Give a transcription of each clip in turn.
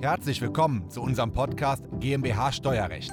Herzlich willkommen zu unserem Podcast GmbH Steuerrecht.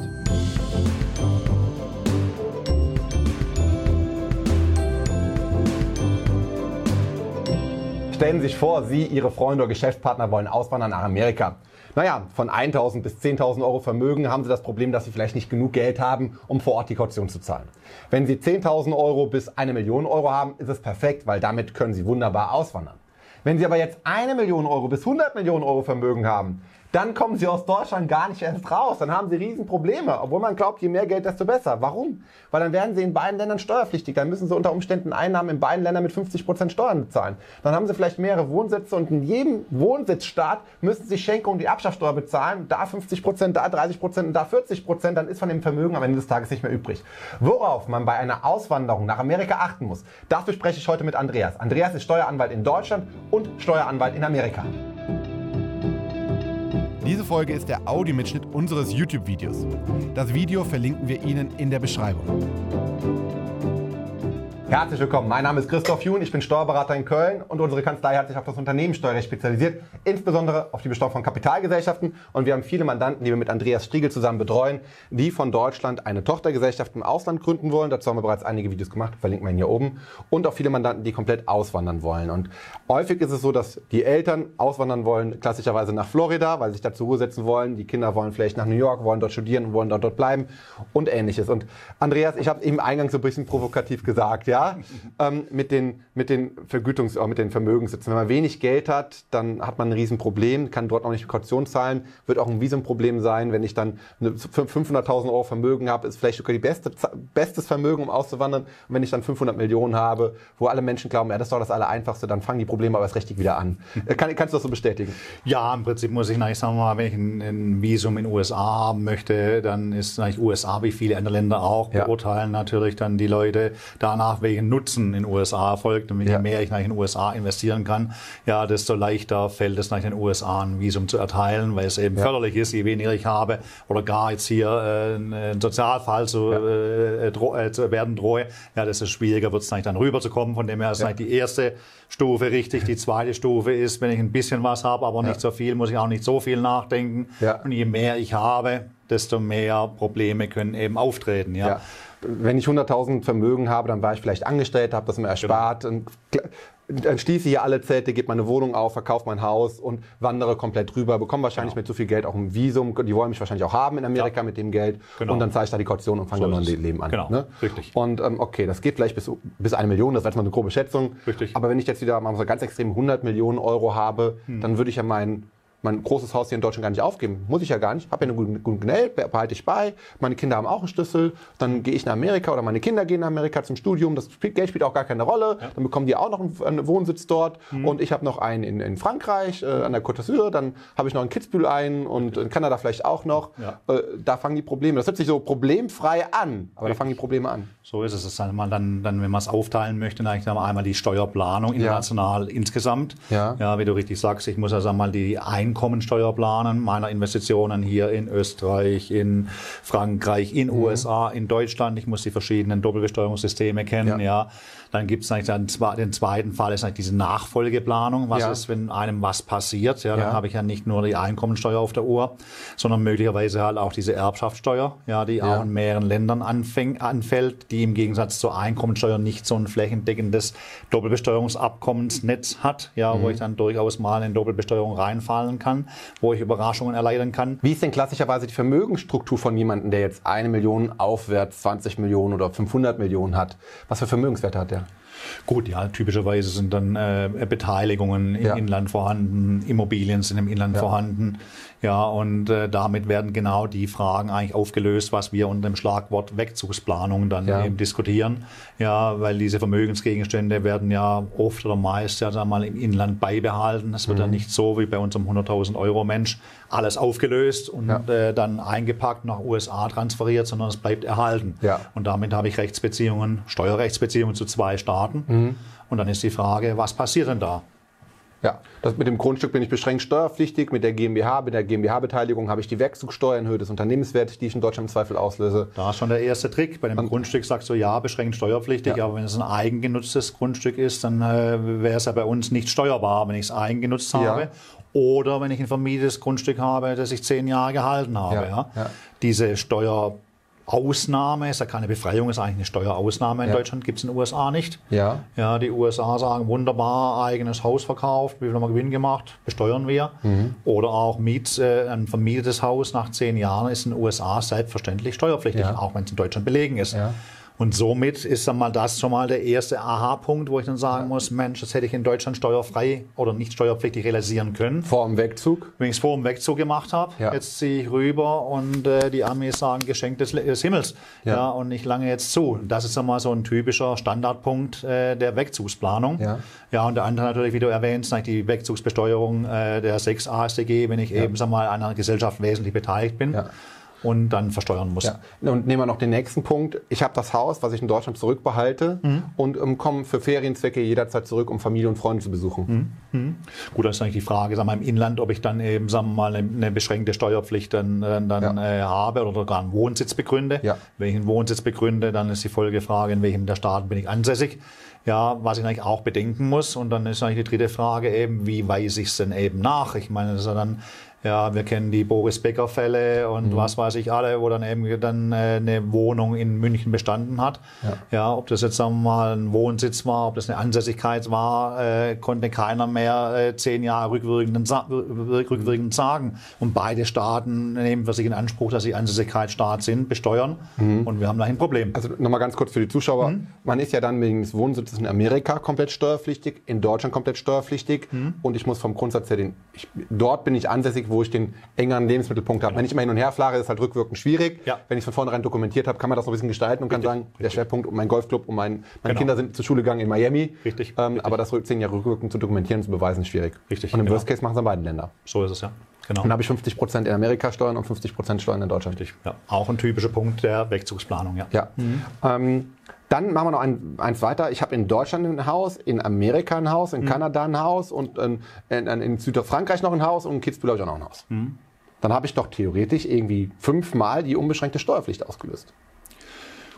Stellen Sie sich vor, Sie, Ihre Freunde oder Geschäftspartner wollen auswandern nach Amerika. Naja, von 1.000 bis 10.000 Euro Vermögen haben Sie das Problem, dass Sie vielleicht nicht genug Geld haben, um vor Ort die Kaution zu zahlen. Wenn Sie 10.000 Euro bis eine Million Euro haben, ist es perfekt, weil damit können Sie wunderbar auswandern. Wenn Sie aber jetzt eine Million Euro bis 100 Millionen Euro Vermögen haben, dann kommen sie aus Deutschland gar nicht erst raus. Dann haben sie Riesenprobleme, obwohl man glaubt, je mehr Geld, desto besser. Warum? Weil dann werden sie in beiden Ländern steuerpflichtig. Dann müssen sie unter Umständen Einnahmen in beiden Ländern mit 50 Prozent Steuern bezahlen. Dann haben sie vielleicht mehrere Wohnsitze und in jedem Wohnsitzstaat müssen sie Schenkung die Abschaffsteuer bezahlen. Da 50%, Prozent, da 30 Prozent und da 40%. Prozent. Dann ist von dem Vermögen am Ende des Tages nicht mehr übrig. Worauf man bei einer Auswanderung nach Amerika achten muss, das bespreche ich heute mit Andreas. Andreas ist Steueranwalt in Deutschland und Steueranwalt in Amerika. Diese Folge ist der Audiomitschnitt unseres YouTube-Videos. Das Video verlinken wir Ihnen in der Beschreibung. Herzlich willkommen. Mein Name ist Christoph Jun, ich bin Steuerberater in Köln und unsere Kanzlei hat sich auf das Unternehmenssteuerrecht spezialisiert, insbesondere auf die Besteuerung von Kapitalgesellschaften. Und wir haben viele Mandanten, die wir mit Andreas Striegel zusammen betreuen, die von Deutschland eine Tochtergesellschaft im Ausland gründen wollen. Dazu haben wir bereits einige Videos gemacht, verlinken wir ihn hier oben. Und auch viele Mandanten, die komplett auswandern wollen. Und häufig ist es so, dass die Eltern auswandern wollen, klassischerweise nach Florida, weil sie sich da zur Ruhe setzen wollen. Die Kinder wollen vielleicht nach New York, wollen dort studieren und wollen dort, dort bleiben und ähnliches. Und Andreas, ich habe eben eingangs so ein bisschen provokativ gesagt, ja, ja, ähm, mit den, mit den Vergütungs-, auch mit den Vermögenssitzen. Wenn man wenig Geld hat, dann hat man ein Riesenproblem, kann dort auch nicht Kaution zahlen, wird auch ein Visumproblem sein. Wenn ich dann 500.000 Euro Vermögen habe, ist vielleicht sogar die beste, bestes Vermögen, um auszuwandern. Und wenn ich dann 500 Millionen habe, wo alle Menschen glauben, ja, das ist doch das Allereinfachste, dann fangen die Probleme aber erst richtig wieder an. Äh, kann, kannst du das so bestätigen? Ja, im Prinzip muss ich, ich sagen mal, wenn ich ein, ein Visum in den USA haben möchte, dann ist eigentlich USA wie viele andere Länder auch, ja. beurteilen natürlich dann die Leute danach, welchen Nutzen in den USA erfolgt. Und je ja. mehr ich nach in den USA investieren kann, ja, desto leichter fällt es nach den USA ein Visum zu erteilen, weil es eben ja. förderlich ist, je weniger ich habe oder gar jetzt hier äh, ein Sozialfall zu, ja. äh, dro äh, zu werden drohe, ja, desto schwieriger wird es dann rüberzukommen. Von dem her ist ja. die erste Stufe richtig. Die zweite Stufe ist, wenn ich ein bisschen was habe, aber nicht so viel, muss ich auch nicht so viel nachdenken. Und je mehr ich habe, desto mehr Probleme können eben auftreten. Ja wenn ich 100.000 Vermögen habe, dann war ich vielleicht angestellt, habe das mir erspart. Genau. dann schließe ich hier alle Zelte, gebe meine Wohnung auf, verkaufe mein Haus und wandere komplett rüber, bekomme wahrscheinlich genau. mit so viel Geld auch ein Visum. Die wollen mich wahrscheinlich auch haben in Amerika ja. mit dem Geld. Genau. Und dann zahle ich da die Kaution und fange so dann ein Leben an. Genau, ne? richtig. Und ähm, okay, das geht vielleicht bis, bis eine Million, das ist jetzt mal eine grobe Schätzung. Richtig. Aber wenn ich jetzt wieder mal so ganz extrem 100 Millionen Euro habe, hm. dann würde ich ja meinen mein großes Haus hier in Deutschland gar nicht aufgeben. Muss ich ja gar nicht. Habe ja eine gute, gute Geld, behalte ich bei. Meine Kinder haben auch einen Schlüssel. Dann gehe ich nach Amerika oder meine Kinder gehen nach Amerika zum Studium. Das Geld spielt auch gar keine Rolle. Ja. Dann bekommen die auch noch einen, einen Wohnsitz dort. Mhm. Und ich habe noch einen in, in Frankreich, äh, an der Côte d'Azur. Dann habe ich noch in Kitzbühel einen und in Kanada vielleicht auch noch. Ja. Äh, da fangen die Probleme. Das hört sich so problemfrei an, aber Richtig. da fangen die Probleme an. So ist es. Das ist dann, dann, dann wenn man es aufteilen möchte, dann eigentlich einmal die Steuerplanung international ja. insgesamt. Ja. ja, wie du richtig sagst, ich muss also einmal die Einkommensteuerplanung Planen meiner Investitionen hier in Österreich, in Frankreich, in mhm. USA, in Deutschland. Ich muss die verschiedenen Doppelbesteuerungssysteme kennen, ja. ja. Dann gibt es eigentlich dann den zweiten Fall ist eigentlich diese Nachfolgeplanung. Was ja. ist, wenn einem was passiert? Ja, dann ja. habe ich ja nicht nur die Einkommensteuer auf der Uhr, sondern möglicherweise halt auch diese Erbschaftssteuer, ja, die auch in mehreren Ländern anfäng, anfällt, die im Gegensatz zur Einkommensteuer nicht so ein flächendeckendes Doppelbesteuerungsabkommensnetz hat, ja, mhm. wo ich dann durchaus mal in Doppelbesteuerung reinfallen kann, wo ich Überraschungen erleiden kann. Wie ist denn klassischerweise die Vermögensstruktur von jemandem, der jetzt eine Million aufwärts 20 Millionen oder 500 Millionen hat? Was für Vermögenswerte hat der? Gut, ja, typischerweise sind dann äh, Beteiligungen im ja. Inland vorhanden, Immobilien sind im Inland ja. vorhanden. Ja, und äh, damit werden genau die Fragen eigentlich aufgelöst, was wir unter dem Schlagwort Wegzugsplanung dann ja. eben diskutieren. Ja, weil diese Vermögensgegenstände werden ja oft oder meist ja dann mal im Inland beibehalten. Es wird mhm. ja nicht so wie bei unserem 100.000 Euro Mensch alles aufgelöst und äh, dann eingepackt nach USA transferiert, sondern es bleibt erhalten. Ja. Und damit habe ich Rechtsbeziehungen, Steuerrechtsbeziehungen zu zwei Staaten. Mhm. Und dann ist die Frage, was passiert denn da? Ja, das mit dem Grundstück bin ich beschränkt steuerpflichtig. Mit der GmbH, mit der GmbH-Beteiligung habe ich die Wechselsteuer in Höhe des Unternehmenswertes, die ich in Deutschland im Zweifel auslöse. Da ist schon der erste Trick. Bei dem Und, Grundstück sagst du ja, beschränkt steuerpflichtig, ja. aber wenn es ein eigengenutztes Grundstück ist, dann äh, wäre es ja bei uns nicht steuerbar, wenn ich es eigengenutzt habe. Ja. oder wenn ich ein vermietetes Grundstück habe, das ich zehn Jahre gehalten habe. Ja, Ja, ja. Steuerausnahme, ist ja keine Befreiung, ist eigentlich eine Steuerausnahme in Ja. Deutschland, gibt es in den USA nicht. Ja. Ja, die USA sagen, wunderbar, eigenes Haus verkauft, wie viel haben wir Gewinn gemacht, besteuern wir. Mhm. Oder auch Miet, äh, ein vermietetes Haus nach zehn Jahren ist in den USA selbstverständlich steuerpflichtig, Ja. auch wenn es in Deutschland belegen ist. Ja. Und somit ist dann mal das schon mal der erste Aha-Punkt, wo ich dann sagen muss, Mensch, das hätte ich in Deutschland steuerfrei oder nicht steuerpflichtig realisieren können. Vor dem Wegzug. Wenn ich es vor dem Wegzug gemacht habe, Ja. jetzt ziehe ich rüber und äh, die Amis sagen Geschenk des, des Himmels. Ja. Ja. und nicht lange jetzt zu. Das ist einmal so ein typischer Standardpunkt äh, der Wegzugsplanung. Ja. ja, und der andere natürlich, wie du erwähnst, die Wegzugsbesteuerung äh, der 6 AStG, wenn ich eben sag mal, an einer Gesellschaft wesentlich beteiligt bin Ja. Und dann versteuern muss. Ja. Und nehmen wir noch den nächsten Punkt. Ich habe das Haus, was ich in Deutschland zurückbehalte Mhm. und ähm, komme für Ferienzwecke jederzeit zurück, um Familie und Freunde zu besuchen. Gut, das ist eigentlich die Frage, sagen wir, im Inland, ob ich dann eben sagen wir mal eine, eine beschränkte Steuerpflicht dann, äh, dann Ja. äh, habe oder gar einen Wohnsitz begründe. Ja. Wenn ich einen Wohnsitz begründe, dann ist die Folgefrage, in welchem der Staaten bin ich ansässig. Ja, was ich eigentlich auch bedenken muss. Und dann ist eigentlich die dritte Frage eben, wie weise ich es denn eben nach? Ich meine, das ist ja dann, ja, wir kennen die Boris Becker Fälle und Mhm. was weiß ich alle, wo dann eben dann äh, eine Wohnung in München bestanden hat. Ja. ob das jetzt sagen wir mal ein Wohnsitz war, ob das eine Ansässigkeit war, äh, konnte keiner mehr äh, zehn Jahre rückwirkend, rückwirkend sagen. Und beide Staaten nehmen für sich in Anspruch, dass sie Ansässigkeitsstaat sind, besteuern. Und wir haben da ein Problem. Also nochmal ganz kurz für die Zuschauer. Mhm. Man ist ja dann wegen des Wohnsitzes in Amerika komplett steuerpflichtig, in Deutschland komplett steuerpflichtig Mhm. und ich muss vom Grundsatz her den, ich, dort bin ich ansässig, wo ich den engeren Lebensmittelpunkt habe. Wenn ich immer hin und her fahre, ist halt rückwirkend schwierig. Ja. Wenn ich es von vornherein dokumentiert habe, kann man das noch ein bisschen gestalten und kann sagen, der Schwerpunkt und mein Golfclub und mein, meine Genau. Kinder sind zur Schule gegangen in Miami. Richtig, Ähm, richtig. Aber das zehn Jahre rückwirkend zu dokumentieren und zu beweisen ist schwierig. Richtig, Und im genau. Worst Case machen es an beiden Ländern. So ist es ja. Genau. Dann habe ich 50 Prozent in Amerika Steuern und 50 Prozent Steuern in Deutschland. Ja, auch ein typischer Punkt der Wegzugsplanung, ja. Ja. Ähm, dann machen wir noch ein, eins weiter. Ich habe in Deutschland ein Haus, in Amerika ein Haus, in Kanada ein Haus und in, in, in Südfrankreich noch ein Haus und in Kitzbühel habe ich auch noch ein Haus. Dann habe ich doch theoretisch irgendwie fünfmal die unbeschränkte Steuerpflicht ausgelöst.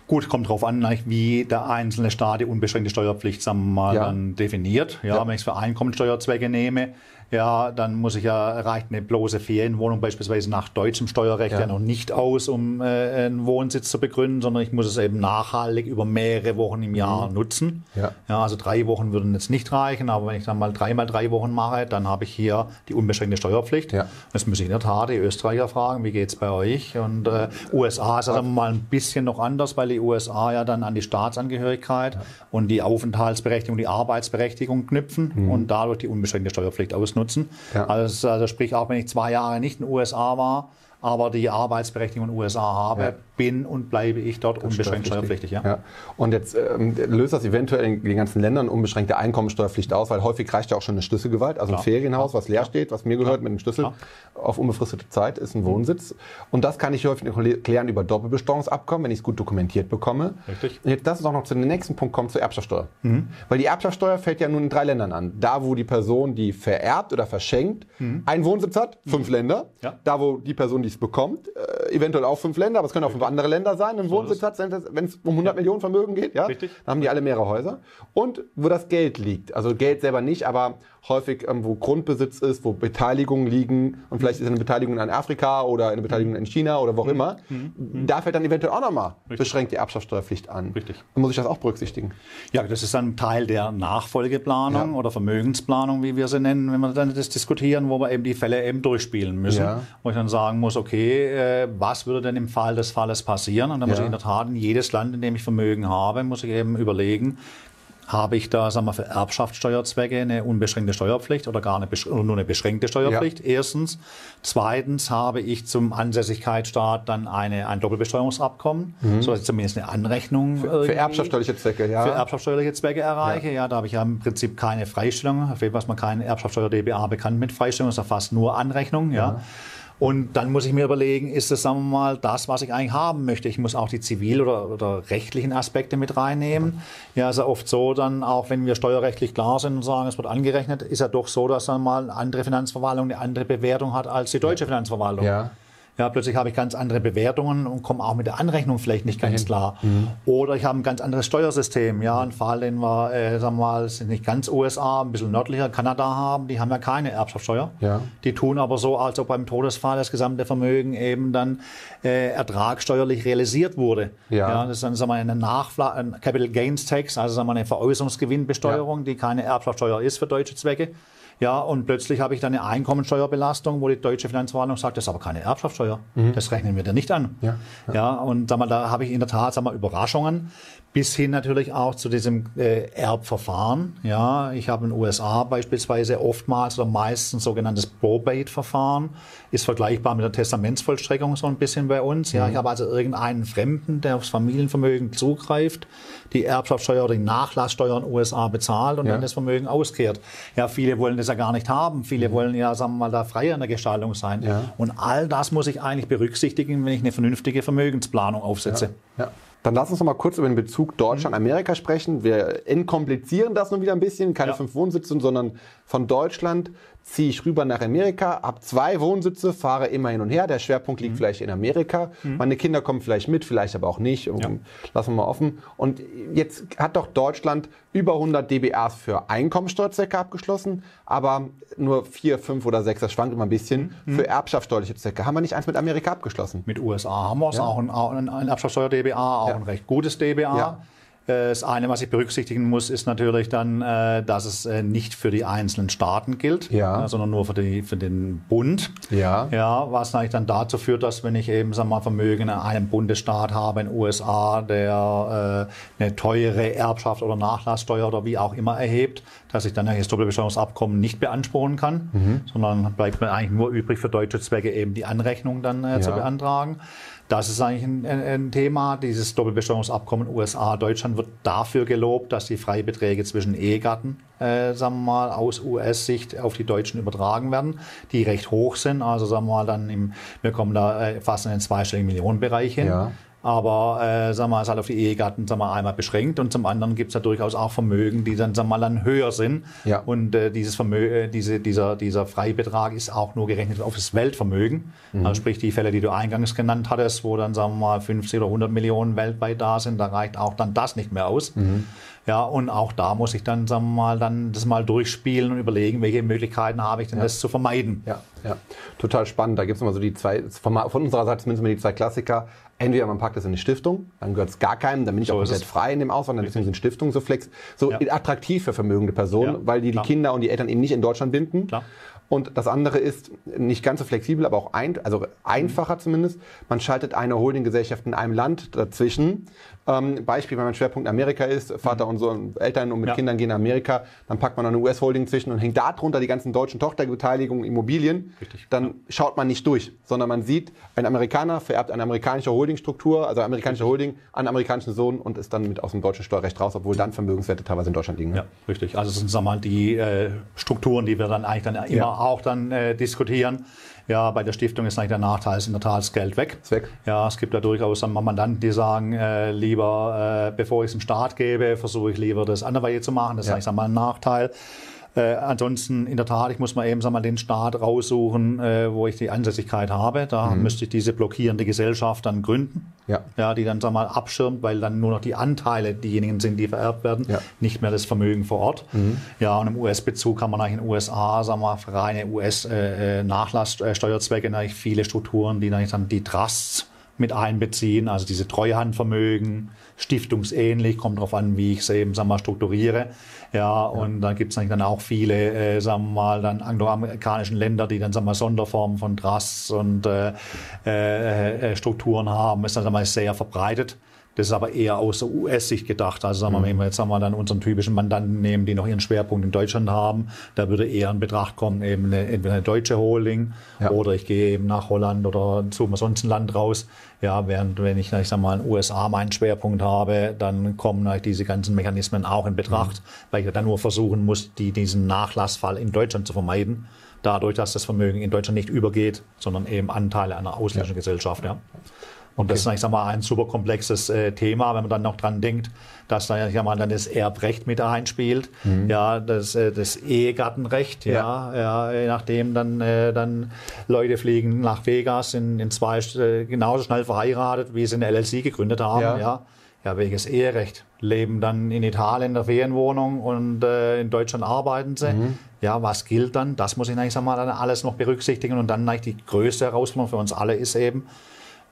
Gut, kommt drauf an, eigentlich, wie der einzelne Staat die unbeschränkte Steuerpflicht sagen wir mal, Ja. dann definiert. Ja, Ja. Wenn ich es für Einkommensteuerzwecke nehme, ja, dann muss ich ja, reicht eine bloße Ferienwohnung beispielsweise nach deutschem Steuerrecht Ja. ja, noch nicht aus, um äh, einen Wohnsitz zu begründen, sondern ich muss es eben nachhaltig über mehrere Wochen im Jahr nutzen. Mhm. Ja. Ja, also drei Wochen würden jetzt nicht reichen, aber wenn ich dann mal dreimal drei Wochen mache, dann habe ich hier die unbeschränkte Steuerpflicht. Ja. Das muss ich in der Tat die Österreicher fragen, wie geht's bei euch? Und äh, USA ist dann mal ein bisschen noch anders, weil die USA ja dann an die Staatsangehörigkeit und die Aufenthaltsberechtigung, die Arbeitsberechtigung knüpfen und dadurch die unbeschränkte Steuerpflicht ausnutzen. Ja. Also, also sprich, auch wenn ich zwei Jahre nicht in den USA war, aber die Arbeitsberechtigung in den USA habe, Ja. bin und bleibe ich dort unbeschränkt steuerpflichtig. Ja. Ja. Und jetzt ähm, löst das eventuell in den ganzen Ländern unbeschränkte Einkommensteuerpflicht aus, weil häufig reicht ja auch schon eine Schlüsselgewalt, also ein Klar. Ferienhaus, was leer steht, was mir gehört mit dem Schlüssel auf unbefristete Zeit, ist ein Wohnsitz. Und das kann ich häufig klären über Doppelbesteuerungsabkommen, wenn ich es gut dokumentiert bekomme. Richtig. Und jetzt lass uns auch noch zu dem nächsten Punkt kommen, zur Erbschaftssteuer. Weil die Erbschaftssteuer fällt ja nun in drei Ländern an. Da, wo die Person, die vererbt oder verschenkt, einen Wohnsitz hat, fünf Länder. Ja. Da, wo die Person, die es bekommt, äh, eventuell auch fünf Länder, aber es können auch fünf andere Länder sein, einen Wohnsitz hat, wenn es um 100 Millionen Vermögen geht, ja, Richtig. dann haben die alle mehrere Häuser. Und wo das Geld liegt, also Geld selber nicht, aber häufig, ähm, wo Grundbesitz ist, wo Beteiligungen liegen und vielleicht ist eine Beteiligung in Afrika oder eine Beteiligung in China oder wo auch immer, da fällt dann eventuell auch nochmal beschränkte Erbschaftssteuerpflicht an. Richtig. Muss ich das auch berücksichtigen? Ja, das ist dann Teil der Nachfolgeplanung Ja. oder Vermögensplanung, wie wir sie nennen, wenn wir dann das diskutieren, wo wir eben die Fälle eben durchspielen müssen. Ja. Wo ich dann sagen muss, okay, äh, was würde denn im Fall des Falles passieren? Und dann muss Ja. ich in der Tat in jedes Land, in dem ich Vermögen habe, muss ich eben überlegen, habe ich da, sagen wir, für Erbschaftssteuerzwecke eine unbeschränkte Steuerpflicht oder gar eine, oder nur eine beschränkte Steuerpflicht? Erstens. Zweitens habe ich zum Ansässigkeitsstaat dann eine, ein Doppelbesteuerungsabkommen, so dass ich zumindest eine Anrechnung Mhm. Für irgendwie- erbschaftssteuerliche Zwecke, ja. für erbschaftssteuerliche Zwecke erreiche. Ja. da habe ich ja im Prinzip keine Freistellung. Auf jeden Fall ist man kein Erbschaftssteuer-DBA bekannt mit Freistellung, das ist ja fast nur Anrechnung. Ja. Und dann muss ich mir überlegen, ist das, sagen wir mal, das, was ich eigentlich haben möchte? Ich muss auch die zivil- oder, oder rechtlichen Aspekte mit reinnehmen. Ja, ist ja oft so, dann auch wenn wir steuerrechtlich klar sind und sagen, es wird angerechnet, ist ja doch so, dass dann mal eine andere Finanzverwaltung eine andere Bewertung hat als die deutsche Finanzverwaltung. Ja. Ja, plötzlich habe ich ganz andere Bewertungen und komme auch mit der Anrechnung vielleicht nicht ganz klar. Mhm. Oder ich habe ein ganz anderes Steuersystem. Ja, ein Fall, den wir, äh, sagen wir mal, sind nicht ganz USA, ein bisschen nördlicher, Kanada haben, die haben ja keine Erbschaftssteuer. Ja. Die tun aber so, als ob beim Todesfall das gesamte Vermögen eben dann äh, ertragsteuerlich realisiert wurde. Ja. ja das ist dann sagen wir, eine Nachfla ein Capital Gains Tax, also sagen wir, eine Veräußerungsgewinnbesteuerung, ja. die keine Erbschaftssteuer ist für deutsche Zwecke. Ja, und plötzlich habe ich dann eine Einkommensteuerbelastung, wo die deutsche Finanzverwaltung sagt, das ist aber keine Erbschaftssteuer. Mhm. Das rechnen wir dir nicht an. Ja, ja. ja und sag mal, da habe ich in der Tat sag mal, Überraschungen bis hin natürlich auch zu diesem äh, Erbverfahren. Ja, ich habe in den USA beispielsweise oftmals oder meistens sogenanntes Probate-Verfahren. Ist vergleichbar mit der Testamentsvollstreckung so ein bisschen bei uns. Ja, mhm. ich habe also irgendeinen Fremden, der aufs Familienvermögen zugreift, die Erbschaftssteuer oder die Nachlasssteuer in den USA bezahlt und ja. dann das Vermögen auskehrt. Ja, viele wollen das ja gar nicht haben. Viele mhm. wollen ja, sagen wir mal, da freier in der Gestaltung sein. Ja. Und all das muss ich eigentlich berücksichtigen, wenn ich eine vernünftige Vermögensplanung aufsetze. Ja. ja. Dann lass uns noch mal kurz über den Bezug Deutschland-Amerika sprechen. Wir entkomplizieren das nun wieder ein bisschen. Keine ja. fünf Wohnsitze, sondern von Deutschland ziehe ich rüber nach Amerika, habe zwei Wohnsitze, fahre immer hin und her. Der Schwerpunkt liegt mhm. vielleicht in Amerika. Mhm. Meine Kinder kommen vielleicht mit, vielleicht aber auch nicht. Ja. Lassen wir mal offen. Und jetzt hat doch Deutschland über 100 dBAs für Einkommensteuerzwecke abgeschlossen, aber nur vier, fünf oder sechs, das schwankt immer ein bisschen, mhm. für erbschaftssteuerliche Zwecke. Haben wir nicht eins mit Amerika abgeschlossen? Mit USA haben wir es, ja. auch ein, ein Erbschaftssteuer-DBA, auch ja. ein recht gutes DBA. Das eine, was ich berücksichtigen muss, ist natürlich dann, äh, dass es äh, nicht für die einzelnen Staaten gilt, ja. Äh, sondern nur für, die, für den Bund. Ja. Ja, was natürlich dann dazu führt, dass wenn ich eben sagen wir mal, Vermögen in einem Bundesstaat habe, in den USA, der äh, eine teure Erbschaft oder Nachlasssteuer oder wie auch immer erhebt, dass ich dann das Doppelbesteuerungsabkommen nicht beanspruchen kann, mhm. sondern bleibt mir eigentlich nur übrig für deutsche Zwecke eben die Anrechnung dann äh, ja. zu beantragen. Das ist eigentlich ein, ein, Thema. Dieses Doppelbesteuerungsabkommen USA-Deutschland wird dafür gelobt, dass die Freibeträge zwischen Ehegatten, äh, sagen wir mal, aus US-Sicht auf die Deutschen übertragen werden, die recht hoch sind. Also sagen wir mal, dann im, wir kommen da äh, fast in den zweistelligen Millionenbereich hin. Ja. Aber äh, wir, es ist halt auf die Ehegatten sagen wir, einmal beschränkt und zum anderen gibt es ja durchaus auch Vermögen, die dann, sagen wir, dann höher sind. Ja. Und äh, dieses Vermögen, äh, diese, dieser, dieser Freibetrag ist auch nur gerechnet auf das Weltvermögen. Mhm. Also sprich die Fälle, die du eingangs genannt hattest, wo dann sagen wir mal 50 oder 100 Millionen weltweit da sind, da reicht auch dann das nicht mehr aus. Mhm. Ja, und auch da muss ich dann, sagen wir mal, dann das mal durchspielen und überlegen, welche Möglichkeiten habe ich denn, ja. das zu vermeiden. Ja, ja, total spannend. Da gibt es immer so die zwei, von unserer Seite zumindest mal die zwei Klassiker. Entweder man packt es in eine Stiftung, dann gehört es gar keinem, dann bin ich so auch komplett frei in dem Ausland, dann ist es in Stiftung so flex, so ja. attraktiv für vermögende Personen, ja, weil die klar. die Kinder und die Eltern eben nicht in Deutschland binden. Klar. Und das andere ist nicht ganz so flexibel, aber auch ein, also einfacher zumindest. Man schaltet eine Holdinggesellschaft in einem Land dazwischen. Ähm, Beispiel, wenn mein Schwerpunkt Amerika ist, Vater mhm. und so Eltern und mit ja. Kindern gehen nach Amerika, dann packt man eine US-Holding zwischen und hängt darunter die ganzen deutschen Tochterbeteiligungen, Immobilien. Richtig. Dann ja. schaut man nicht durch, sondern man sieht, ein Amerikaner vererbt eine amerikanische Holdingstruktur, also amerikanische Holding an einen amerikanischen Sohn und ist dann mit aus dem deutschen Steuerrecht raus, obwohl dann Vermögenswerte teilweise in Deutschland liegen. Ne? Ja, richtig. Also das sind sagen wir mal, die äh, Strukturen, die wir dann eigentlich dann immer ja. auch dann äh, diskutieren. Ja, bei der Stiftung ist eigentlich der Nachteil, ist in der Tat das Geld weg. Ist weg. Ja, es gibt da durchaus Mandanten, die sagen, äh, lieber, äh, bevor ich es dem Staat gebe, versuche ich lieber das anderweitig zu machen. Das ja. ist eigentlich mal ein Nachteil. Äh, ansonsten, in der Tat, ich muss mal eben sag mal, den Staat raussuchen, äh, wo ich die Ansässigkeit habe. Da mhm. müsste ich diese blockierende Gesellschaft dann gründen, ja. Ja, die dann sag mal, abschirmt, weil dann nur noch die Anteile diejenigen sind, die vererbt werden, ja. nicht mehr das Vermögen vor Ort. Mhm. Ja, und im US-Bezug kann man eigentlich in den USA, sagen wir, für reine US-Nachlasssteuerzwecke äh, viele Strukturen, die dann die Trusts mit einbeziehen, also diese Treuhandvermögen, stiftungsähnlich, kommt darauf an, wie ich es eben sagen wir, strukturiere. Ja, und da gibt es dann auch viele, äh, sagen wir mal, dann angloamerikanischen Länder, die dann sagen wir, Sonderformen von Trusts und äh, äh, Strukturen haben, ist dann sagen wir, sehr verbreitet. Das ist aber eher aus der US-Sicht gedacht. Also sagen wir, mhm. wenn wir jetzt sagen wir, dann unseren typischen Mandanten nehmen, die noch ihren Schwerpunkt in Deutschland haben, da würde eher in Betracht kommen, eben eine, entweder eine deutsche Holding ja. oder ich gehe eben nach Holland oder mir sonst ein Land raus. Ja, während wenn ich, ich sag mal, in den USA meinen Schwerpunkt habe, dann kommen halt diese ganzen Mechanismen auch in Betracht, mhm. weil ich dann nur versuchen muss, die, diesen Nachlassfall in Deutschland zu vermeiden dadurch, dass das Vermögen in Deutschland nicht übergeht, sondern eben Anteile einer ausländischen ja. Gesellschaft. Ja. Und das ist, ich sag mal, ein super komplexes äh, Thema, wenn man dann noch dran denkt, dass da ja mal dann das Erbrecht mit einspielt, mhm. ja, das, äh, das Ehegattenrecht, ja. ja, ja, je nachdem dann, äh, dann Leute fliegen nach Vegas in, in zwei äh, genauso schnell verheiratet, wie sie eine LLC gegründet haben, ja. ja. Ja, welches Eherecht? Leben dann in Italien in der Ferienwohnung und äh, in Deutschland arbeiten sie. Mhm. Ja, was gilt dann? Das muss ich sag mal, dann alles noch berücksichtigen. Und dann eigentlich die größte Herausforderung für uns alle ist eben,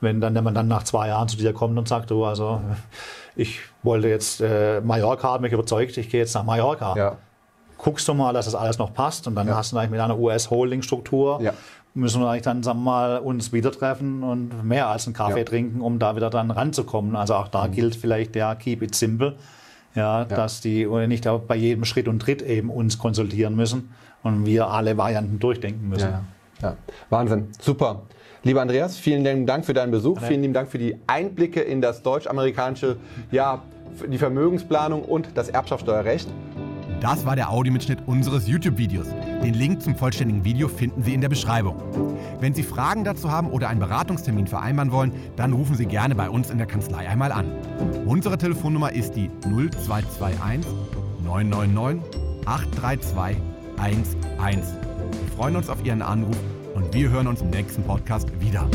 wenn dann, wenn man dann nach zwei Jahren zu dir kommt und sagt, du, also ich wollte jetzt äh, Mallorca, habe mich überzeugt, ich gehe jetzt nach Mallorca. Ja. Guckst du mal, dass das alles noch passt und dann ja. hast du eigentlich mit einer US-Holding-Struktur ja. müssen wir eigentlich dann sagen wir mal uns wieder treffen und mehr als einen Kaffee ja. trinken, um da wieder dann ranzukommen. Also auch da mhm. gilt vielleicht der Keep it simple, ja, dass die nicht bei jedem Schritt und Tritt eben uns konsultieren müssen und wir alle Varianten durchdenken müssen. Ja, Wahnsinn, super. Lieber Andreas, vielen lieben Dank für deinen Besuch. Vielen lieben Dank für die Einblicke in das deutsch-amerikanische, ja, die Vermögensplanung und das Erbschaftssteuerrecht. Das war der Audiomitschnitt unseres YouTube-Videos. Den Link zum vollständigen Video finden Sie in der Beschreibung. Wenn Sie Fragen dazu haben oder einen Beratungstermin vereinbaren wollen, dann rufen Sie gerne bei uns in der Kanzlei einmal an. Unsere Telefonnummer ist die 0221 999 832 11. Wir freuen uns auf Ihren Anruf und wir hören uns im nächsten Podcast wieder.